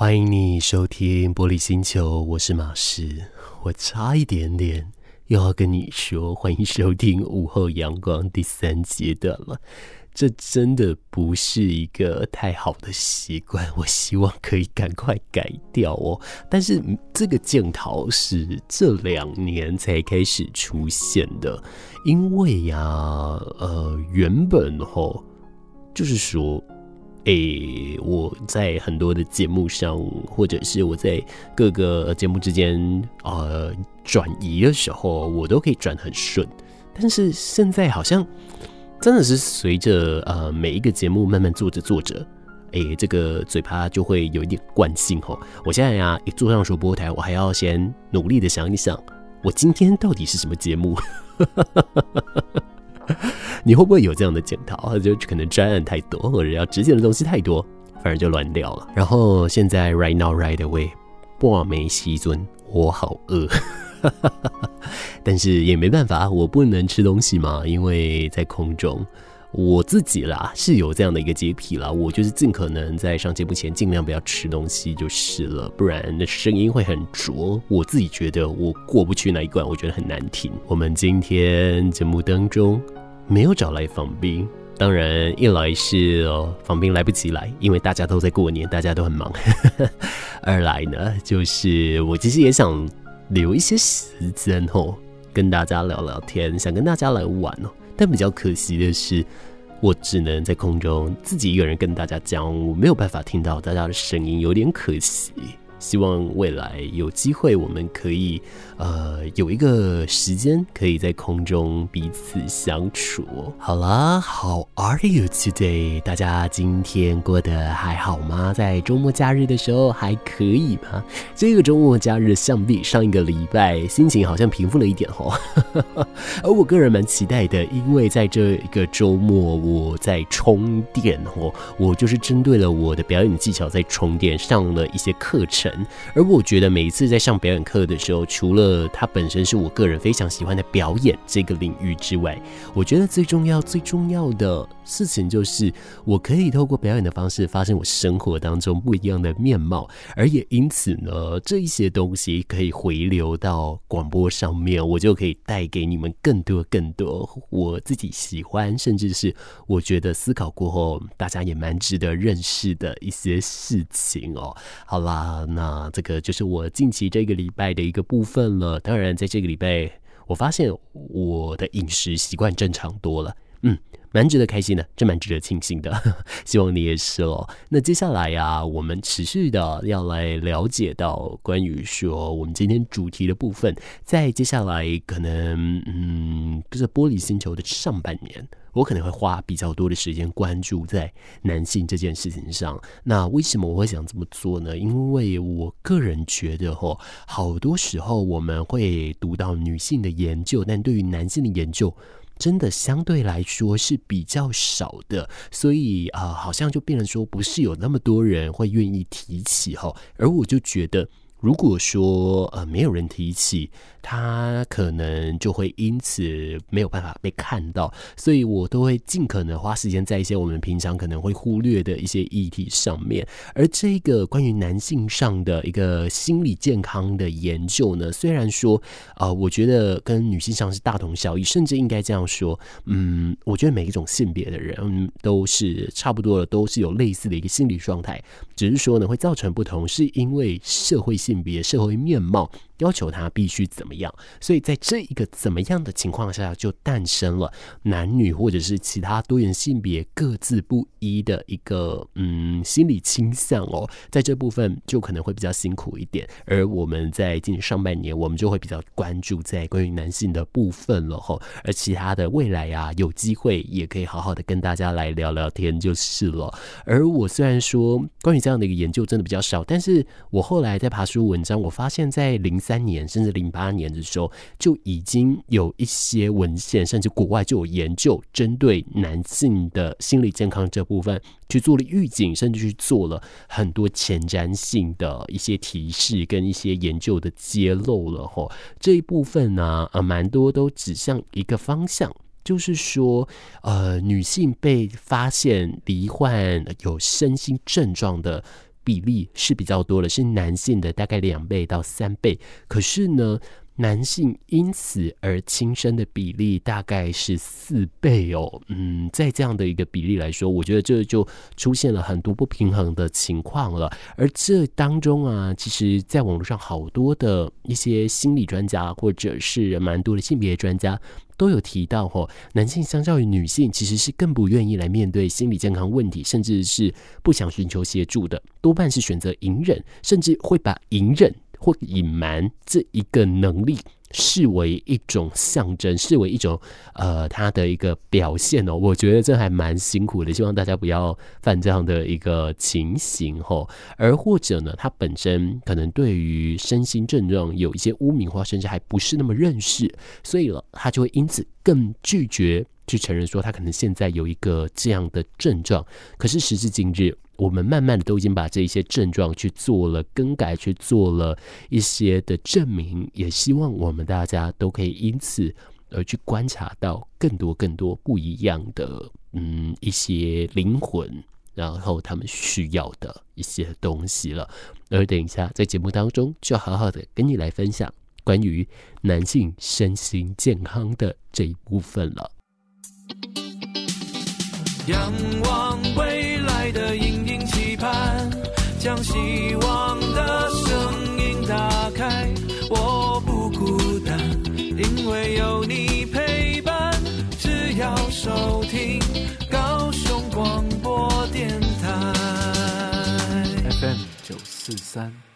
欢迎你收听《玻璃星球》，我是马士。我差一点点又要跟你说，欢迎收听《午后阳光》第三阶段了。这真的不是一个太好的习惯，我希望可以赶快改掉哦。但是这个镜头是这两年才开始出现的，因为呀，呃，原本吼就是说。诶，我在很多的节目上，或者是我在各个节目之间，呃，转移的时候，我都可以转很顺。但是现在好像真的是随着呃每一个节目慢慢做着做着，诶，这个嘴巴就会有一点惯性吼。我现在呀，一坐上主播台，我还要先努力的想一想，我今天到底是什么节目。你会不会有这样的检讨？就可能专案太多，或者要执行的东西太多，反而就乱掉了。然后现在 right now right away，半暝时阵，我好饿，但是也没办法，我不能吃东西嘛，因为在空中。我自己啦是有这样的一个洁癖啦，我就是尽可能在上节目前尽量不要吃东西就是了，不然那声音会很浊。我自己觉得我过不去那一关，我觉得很难听。我们今天节目当中没有找来访宾，当然一来是哦访宾来不及来，因为大家都在过年，大家都很忙；二来呢就是我其实也想留一些时间哦，跟大家聊聊天，想跟大家来玩哦。但比较可惜的是，我只能在空中自己一个人跟大家讲，我没有办法听到大家的声音，有点可惜。希望未来有机会，我们可以呃有一个时间，可以在空中彼此相处。好啦，How are you today？大家今天过得还好吗？在周末假日的时候还可以吗？这个周末假日相比上一个礼拜，心情好像平复了一点哦。而我个人蛮期待的，因为在这一个周末我在充电哦，我就是针对了我的表演技巧在充电，上了一些课程。而我觉得每一次在上表演课的时候，除了它本身是我个人非常喜欢的表演这个领域之外，我觉得最重要、最重要的事情就是，我可以透过表演的方式，发生我生活当中不一样的面貌，而也因此呢，这一些东西可以回流到广播上面，我就可以带给你们更多、更多我自己喜欢，甚至是我觉得思考过后，大家也蛮值得认识的一些事情哦。好啦。那这个就是我近期这个礼拜的一个部分了。当然，在这个礼拜，我发现我的饮食习惯正常多了，嗯，蛮值得开心的，这蛮值得庆幸的。希望你也是哦。那接下来呀、我们持续的要来了解到关于说我们今天主题的部分，在接下来可能，嗯，就是玻璃星球的上半年。我可能会花比较多的时间关注在男性这件事情上。那为什么我会想这么做呢？因为我个人觉得，吼，好多时候我们会读到女性的研究，但对于男性的研究，真的相对来说是比较少的。所以啊，好像就变成说，不是有那么多人会愿意提起，吼。而我就觉得，如果说呃，没有人提起。他可能就会因此没有办法被看到，所以我都会尽可能花时间在一些我们平常可能会忽略的一些议题上面。而这个关于男性上的一个心理健康的研究呢，虽然说啊、呃，我觉得跟女性上是大同小异，甚至应该这样说，嗯，我觉得每一种性别的人，都是差不多的，都是有类似的一个心理状态，只是说呢，会造成不同，是因为社会性别、社会面貌。要求他必须怎么样，所以在这一个怎么样的情况下，就诞生了男女或者是其他多元性别各自不一的一个嗯心理倾向哦，在这部分就可能会比较辛苦一点。而我们在今年上半年，我们就会比较关注在关于男性的部分了吼，而其他的未来啊，有机会也可以好好的跟大家来聊聊天就是了。而我虽然说关于这样的一个研究真的比较少，但是我后来在爬书文章，我发现在零。三年甚至零八年的时候，就已经有一些文献，甚至国外就有研究，针对男性的心理健康这部分去做了预警，甚至去做了很多前瞻性的一些提示跟一些研究的揭露了。吼，这一部分呢，呃，蛮多都指向一个方向，就是说，呃，女性被发现罹患有身心症状的。比例是比较多的，是男性的大概两倍到三倍。可是呢，男性因此而轻生的比例大概是四倍哦。嗯，在这样的一个比例来说，我觉得这就出现了很多不平衡的情况了。而这当中啊，其实在网络上好多的一些心理专家，或者是蛮多的性别专家，都有提到哦，男性相较于女性，其实是更不愿意来面对心理健康问题，甚至是不想寻求协助的，多半是选择隐忍，甚至会把隐忍。或隐瞒这一个能力视为一种象征，视为一种呃他的一个表现哦。我觉得这还蛮辛苦的，希望大家不要犯这样的一个情形哦。而或者呢，他本身可能对于身心症状有一些污名化，甚至还不是那么认识，所以了他就会因此更拒绝去承认说他可能现在有一个这样的症状。可是时至今日。我们慢慢的都已经把这一些症状去做了更改，去做了一些的证明，也希望我们大家都可以因此而去观察到更多更多不一样的嗯一些灵魂，然后他们需要的一些东西了。而等一下在节目当中，就好好的跟你来分享关于男性身心健康的这一部分了。仰望未来的影，将希望的声音打开。我不孤单，因为有你陪伴。只要收听高雄广播电台 FM 九四三。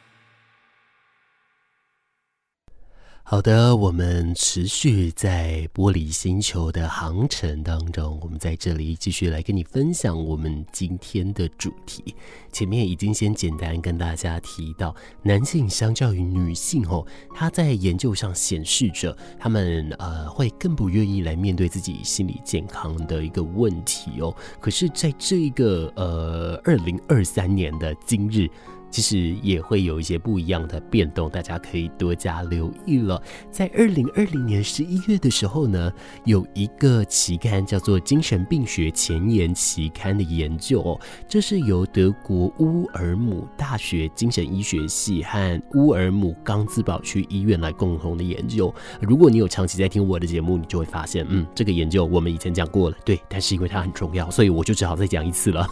好的，我们持续在玻璃星球的航程当中，我们在这里继续来跟你分享我们今天的主题。前面已经先简单跟大家提到，男性相较于女性哦，他在研究上显示着他们呃会更不愿意来面对自己心理健康的一个问题哦。可是，在这个呃二零二三年的今日。其实也会有一些不一样的变动，大家可以多加留意了。在二零二零年十一月的时候呢，有一个期刊叫做《精神病学前沿期刊》的研究，这是由德国乌尔姆大学精神医学系和乌尔姆冈兹堡区医院来共同的研究。如果你有长期在听我的节目，你就会发现，嗯，这个研究我们以前讲过了，对，但是因为它很重要，所以我就只好再讲一次了。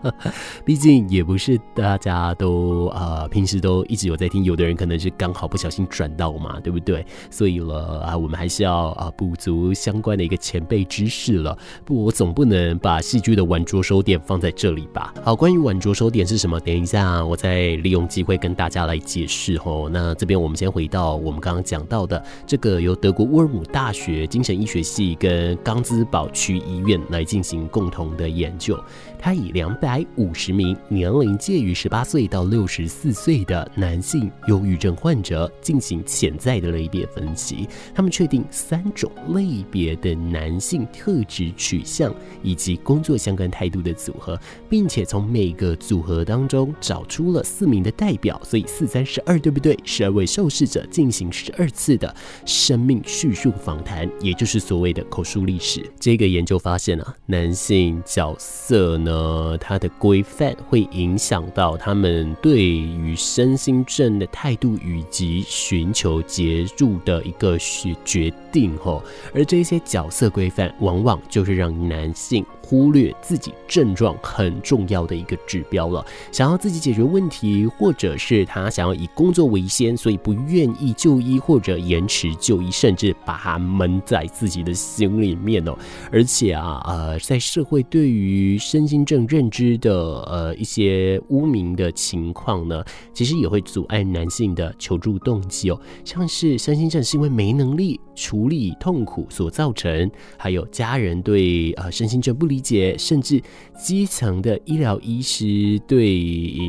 毕竟也不是大家都。都啊，平时都一直有在听，有的人可能是刚好不小心转到嘛，对不对？所以了啊，我们还是要啊补足相关的一个前辈知识了。不，我总不能把戏剧的晚着收点放在这里吧？好，关于晚着收点是什么？等一下我再利用机会跟大家来解释哦。那这边我们先回到我们刚刚讲到的这个由德国乌尔姆大学精神医学系跟冈兹堡区医院来进行共同的研究。他以两百五十名年龄介于十八岁到六十四岁的男性忧郁症患者进行潜在的类别分析，他们确定三种类别的男性特质取向以及工作相关态度的组合，并且从每个组合当中找出了四名的代表，所以四三十二，对不对？十二位受试者进行十二次的生命叙述访谈，也就是所谓的口述历史。这个研究发现啊，男性角色呢。他的规范会影响到他们对于身心症的态度，以及寻求协助的一个决决定吼。而这些角色规范，往往就是让男性。忽略自己症状很重要的一个指标了。想要自己解决问题，或者是他想要以工作为先，所以不愿意就医或者延迟就医，甚至把它闷在自己的心里面哦。而且啊，呃，在社会对于身心症认知的呃一些污名的情况呢，其实也会阻碍男性的求助动机哦。像是身心症是因为没能力处理痛苦所造成，还有家人对呃身心症不理。理解，甚至基层的医疗医师对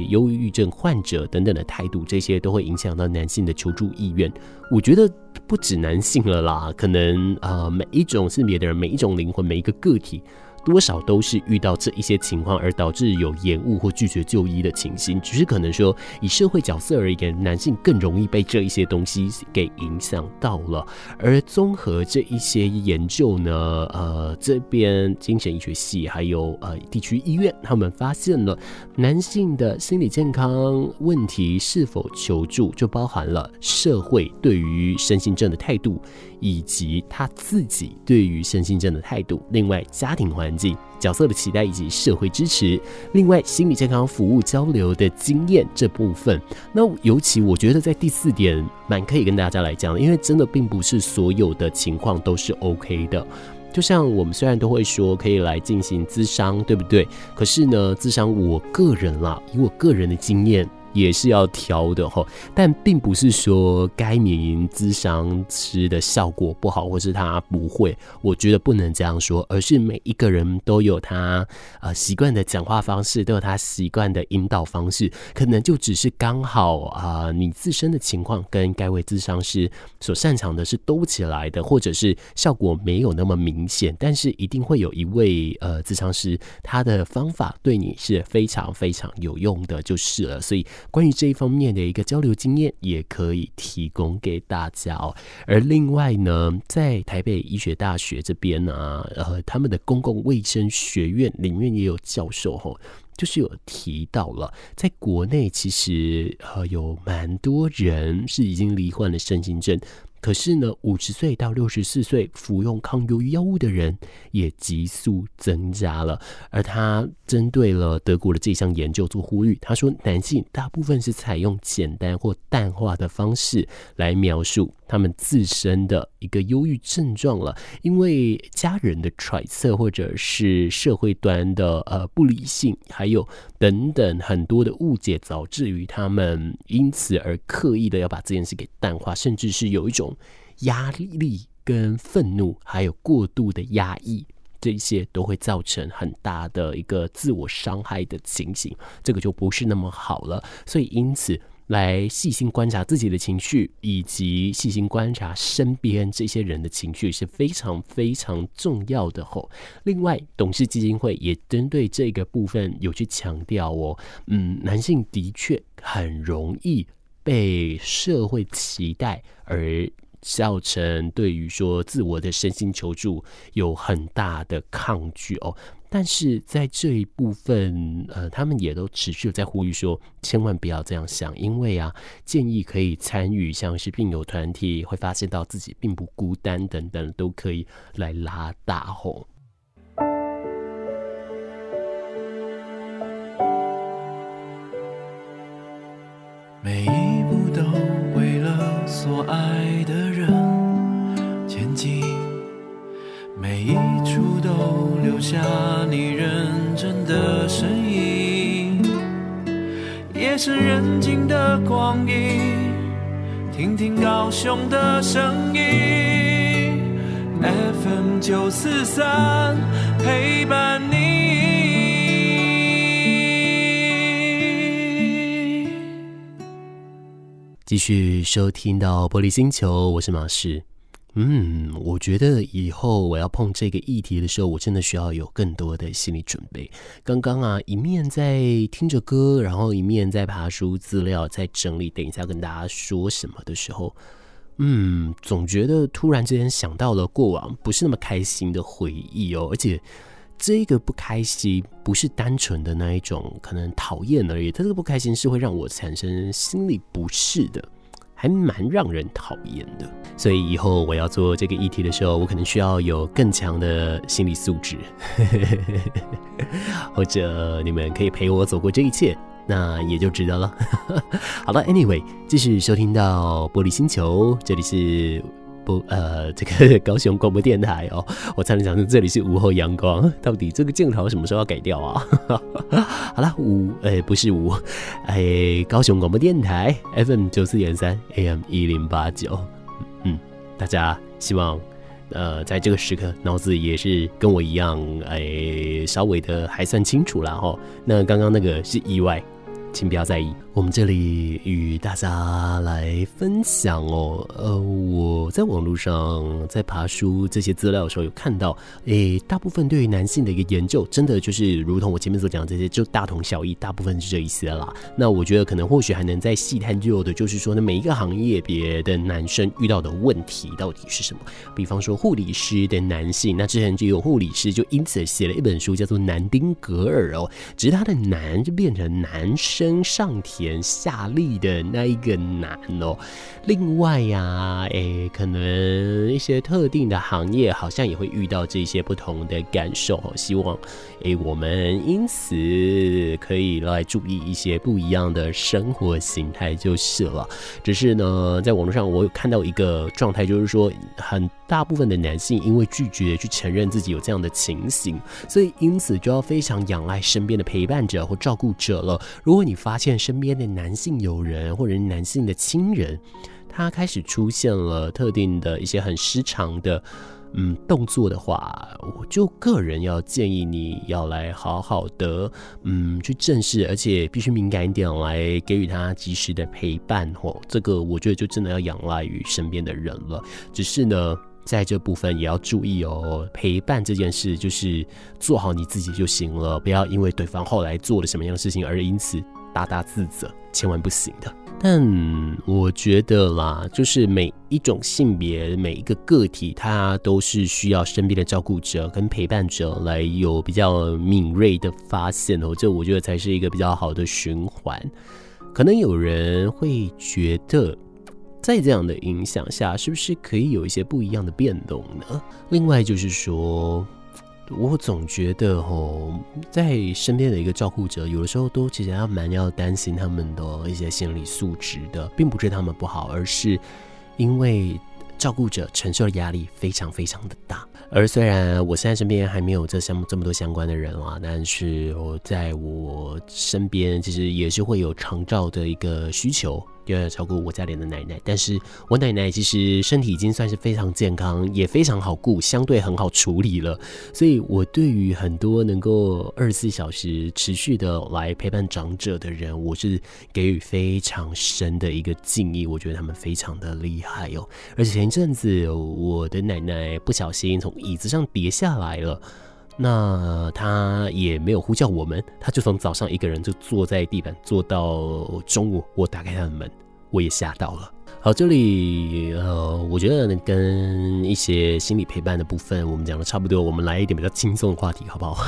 忧郁症患者等等的态度，这些都会影响到男性的求助意愿。我觉得不止男性了啦，可能啊、呃，每一种性别的人，每一种灵魂，每一个个体。多少都是遇到这一些情况而导致有延误或拒绝就医的情形。只是可能说，以社会角色而言，男性更容易被这一些东西给影响到了。而综合这一些研究呢，呃，这边精神医学系还有呃地区医院，他们发现了男性的心理健康问题是否求助，就包含了社会对于身心症的态度，以及他自己对于身心症的态度。另外，家庭环境、角色的期待以及社会支持。另外，心理健康服务交流的经验这部分，那尤其我觉得在第四点蛮可以跟大家来讲的，因为真的并不是所有的情况都是 OK 的。就像我们虽然都会说可以来进行咨商，对不对？可是呢，咨商我个人啦，以我个人的经验。也是要挑的吼，但并不是说该名咨商师的效果不好，或是他不会，我觉得不能这样说，而是每一个人都有他呃习惯的讲话方式，都有他习惯的引导方式，可能就只是刚好啊、你自身的情况跟该位咨商师所擅长的是兜起来的，或者是效果没有那么明显，但是一定会有一位呃咨商师，他的方法对你是非常非常有用的，就是了，所以。关于这一方面的一个交流经验，也可以提供给大家哦。而另外呢，在台北医学大学这边呢、呃，他们的公共卫生学院里面也有教授吼，就是有提到了，在国内其实呃有蛮多人是已经罹患了身心症。可是呢，五十岁到六十四岁服用抗忧郁药物的人也急速增加了。而他针对了德国的这项研究做呼吁，他说，男性大部分是采用简单或淡化的方式来描述他们自身的一个忧郁症状了，因为家人的揣测或者是社会端的呃不理性，还有等等很多的误解，导致于他们因此而刻意的要把这件事给淡化，甚至是有一种。压力跟愤怒，还有过度的压抑，这些都会造成很大的一个自我伤害的情形，这个就不是那么好了。所以，因此来细心观察自己的情绪，以及细心观察身边这些人的情绪是非常非常重要的吼。另外，董事基金会也针对这个部分有去强调哦，嗯，男性的确很容易被社会期待而。造成对于说自我的身心求助有很大的抗拒哦，但是在这一部分，呃，他们也都持续在呼吁说，千万不要这样想，因为啊，建议可以参与像是病友团体，会发现到自己并不孤单等等，都可以来拉大吼。每一步都为了所爱的人留下你认真的身影，夜深人静的光阴，听听高雄的声音，FM 九四三陪伴你。继续收听到玻璃星球，我是马士。嗯，我觉得以后我要碰这个议题的时候，我真的需要有更多的心理准备。刚刚啊，一面在听着歌，然后一面在爬书资料，在整理，等一下跟大家说什么的时候，嗯，总觉得突然之间想到了过往不是那么开心的回忆哦，而且这个不开心不是单纯的那一种可能讨厌而已，它这个不开心是会让我产生心理不适的。还蛮让人讨厌的，所以以后我要做这个议题的时候，我可能需要有更强的心理素质，或者你们可以陪我走过这一切，那也就值得了。好了，Anyway，继续收听到玻璃星球，这里是。不，呃，这个 高雄广播电台哦，我才能讲成这里是午后阳光，到底这个镜头什么时候要改掉啊？好了，五，呃，不是五，哎，高雄广播电台 FM 九四点三 AM 一零八九，嗯，大家希望，呃，在这个时刻脑子也是跟我一样，哎，稍微的还算清楚了哈。那刚刚那个是意外。请不要在意，我们这里与大家来分享哦，呃，我在网络上在爬书这些资料的时候有看到，诶，大部分对于男性的一个研究，真的就是如同我前面所讲的这些，就大同小异，大部分是这一些啦。那我觉得可能或许还能再细探究的，就是说呢，每一个行业别的男生遇到的问题到底是什么？比方说护理师的男性，那之前就有护理师就因此写了一本书，叫做《南丁格尔》哦，只是他的男就变成男生上田。下力的那一个难哦。另外呀、诶，可能一些特定的行业好像也会遇到这些不同的感受。希望诶，我们因此可以来注意一些不一样的生活形态就是了。只是呢，在网络上我有看到一个状态，就是说很大部分的男性因为拒绝去承认自己有这样的情形，所以因此就要非常仰赖身边的陪伴者或照顾者了。如果你发现身边的男性友人或者男性的亲人，他开始出现了特定的一些很失常的嗯动作的话，我就个人要建议你要来好好的嗯去正视，而且必须敏感一点来给予他及时的陪伴哦。这个我觉得就真的要仰赖于身边的人了。只是呢，在这部分也要注意哦，陪伴这件事就是做好你自己就行了，不要因为对方后来做了什么样的事情而因此。大大自责，千万不行的。但我觉得啦，就是每一种性别，每一个个体，他都是需要身边的照顾者跟陪伴者来有比较敏锐的发现哦。这我觉得才是一个比较好的循环。可能有人会觉得，在这样的影响下，是不是可以有一些不一样的变动呢？另外就是说。我总觉得哦，在身边的一个照顾者，有的时候都其实还蛮要担心他们的一些心理素质的，并不是他们不好，而是因为照顾者承受的压力非常非常的大。而虽然我现在身边还没有这相这么多相关的人啊，但是我在我身边其实也是会有长照的一个需求。就要超过我家里的奶奶，但是我奶奶其实身体已经算是非常健康，也非常好顾，相对很好处理了。所以，我对于很多能够二十四小时持续的来陪伴长者的人，我是给予非常深的一个敬意。我觉得他们非常的厉害哦。而且前一阵子，我的奶奶不小心从椅子上跌下来了。那他也没有呼叫我们，他就从早上一个人就坐在地板坐到中午。我打开他的门，我也吓到了。好，这里呃，我觉得跟一些心理陪伴的部分，我们讲的差不多，我们来一点比较轻松的话题，好不好？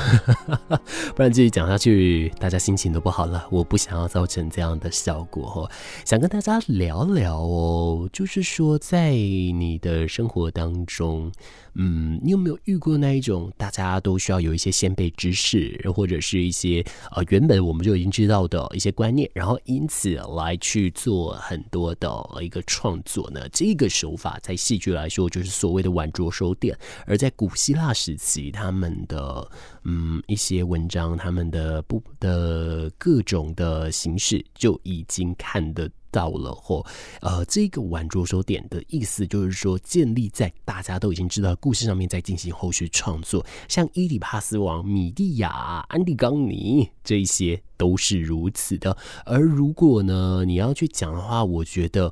不然继续讲下去，大家心情都不好了。我不想要造成这样的效果哦。想跟大家聊聊哦，就是说在你的生活当中，嗯，你有没有遇过那一种大家都需要有一些先辈知识，或者是一些呃原本我们就已经知道的一些观念，然后因此来去做很多的一个。创作呢，这个手法在戏剧来说就是所谓的晚着收点，而在古希腊时期，他们的嗯一些文章，他们的不的各种的形式就已经看得到了或呃，这个晚着手点的意思就是说，建立在大家都已经知道故事上面，再进行后续创作，像伊底帕斯王、米蒂亚、安蒂冈尼这些都是如此的。而如果呢，你要去讲的话，我觉得。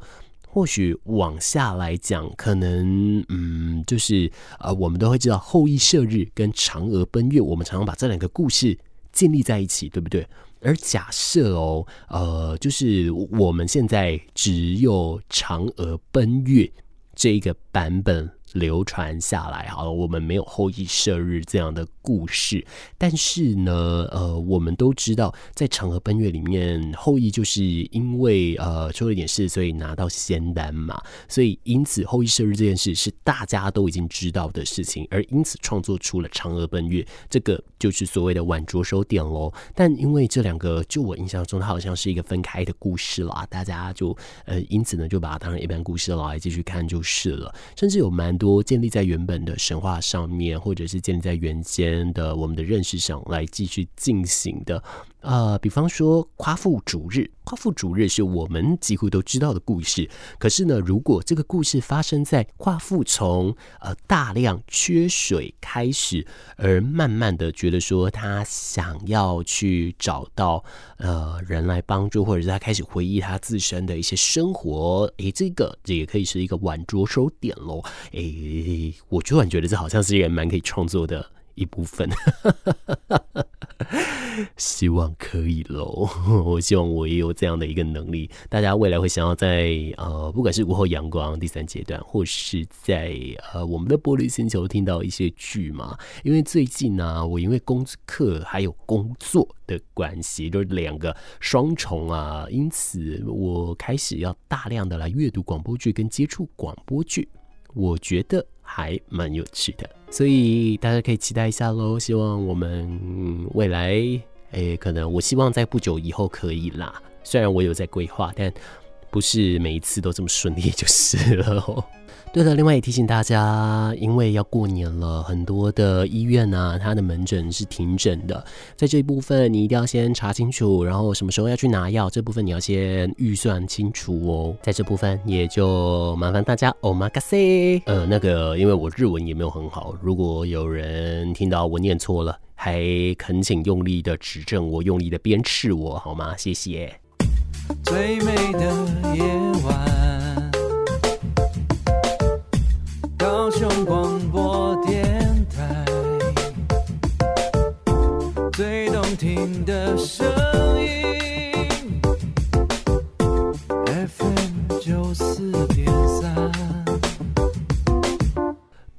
或许往下来讲，可能嗯，就是呃，我们都会知道后羿射日跟嫦娥奔月，我们常常把这两个故事建立在一起，对不对？而假设哦，呃，就是我们现在只有嫦娥奔月这个版本。流传下来，好，我们没有后羿射日这样的故事，但是呢，呃，我们都知道，在嫦娥奔月里面，后羿就是因为呃出了点事，所以拿到仙丹嘛，所以因此后羿射日这件事是大家都已经知道的事情，而因此创作出了嫦娥奔月，这个就是所谓的晚着手点喽。但因为这两个，就我印象中，它好像是一个分开的故事啦，大家就呃因此呢，就把它当成一般故事来继续看就是了，甚至有蛮多。多建立在原本的神话上面，或者是建立在原先的我们的认识上来继续进行的。呃，比方说夸父逐日，夸父逐日是我们几乎都知道的故事。可是呢，如果这个故事发生在夸父从呃大量缺水开始，而慢慢的觉得说他想要去找到呃人来帮助，或者是他开始回忆他自身的一些生活，诶，这个这也可以是一个晚着手点喽。诶，我突然觉得这好像是一个蛮可以创作的一部分。希望可以喽，我希望我也有这样的一个能力。大家未来会想要在呃，不管是午后阳光第三阶段，或是在呃我们的玻璃星球听到一些剧嘛？因为最近呢、我因为功课还有工作的关系，就是两个双重啊，因此我开始要大量的来阅读广播剧跟接触广播剧，我觉得还蛮有趣的。所以大家可以期待一下喽，希望我们未来，诶、可能我希望在不久以后可以啦。虽然我有在规划，但不是每一次都这么顺利就是了。对了，另外也提醒大家，因为要过年了，很多的医院啊，它的门诊是停诊的。在这一部分，你一定要先查清楚，然后什么时候要去拿药，这部分你要先预算清楚哦。在这部分，也就麻烦大家，omakase。呃，那个，因为我日文也没有很好，如果有人听到我念错了，还恳请用力的指正我，用力的鞭笞我，好吗？谢谢。最美的夜晚。高雄广播电台，最动听的声音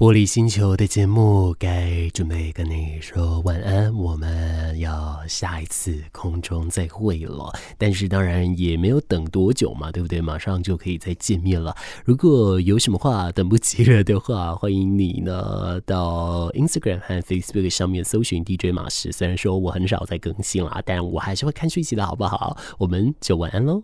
玻璃星球的节目该准备跟你说晚安，我们要下一次空中再会了。但是当然也没有等多久嘛，对不对？马上就可以再见面了。如果有什么话等不及了的话，欢迎你呢到 Instagram 和 Facebook 上面搜寻 DJ 马士。虽然说我很少在更新啦，但我还是会看讯息的，好不好？我们就晚安喽。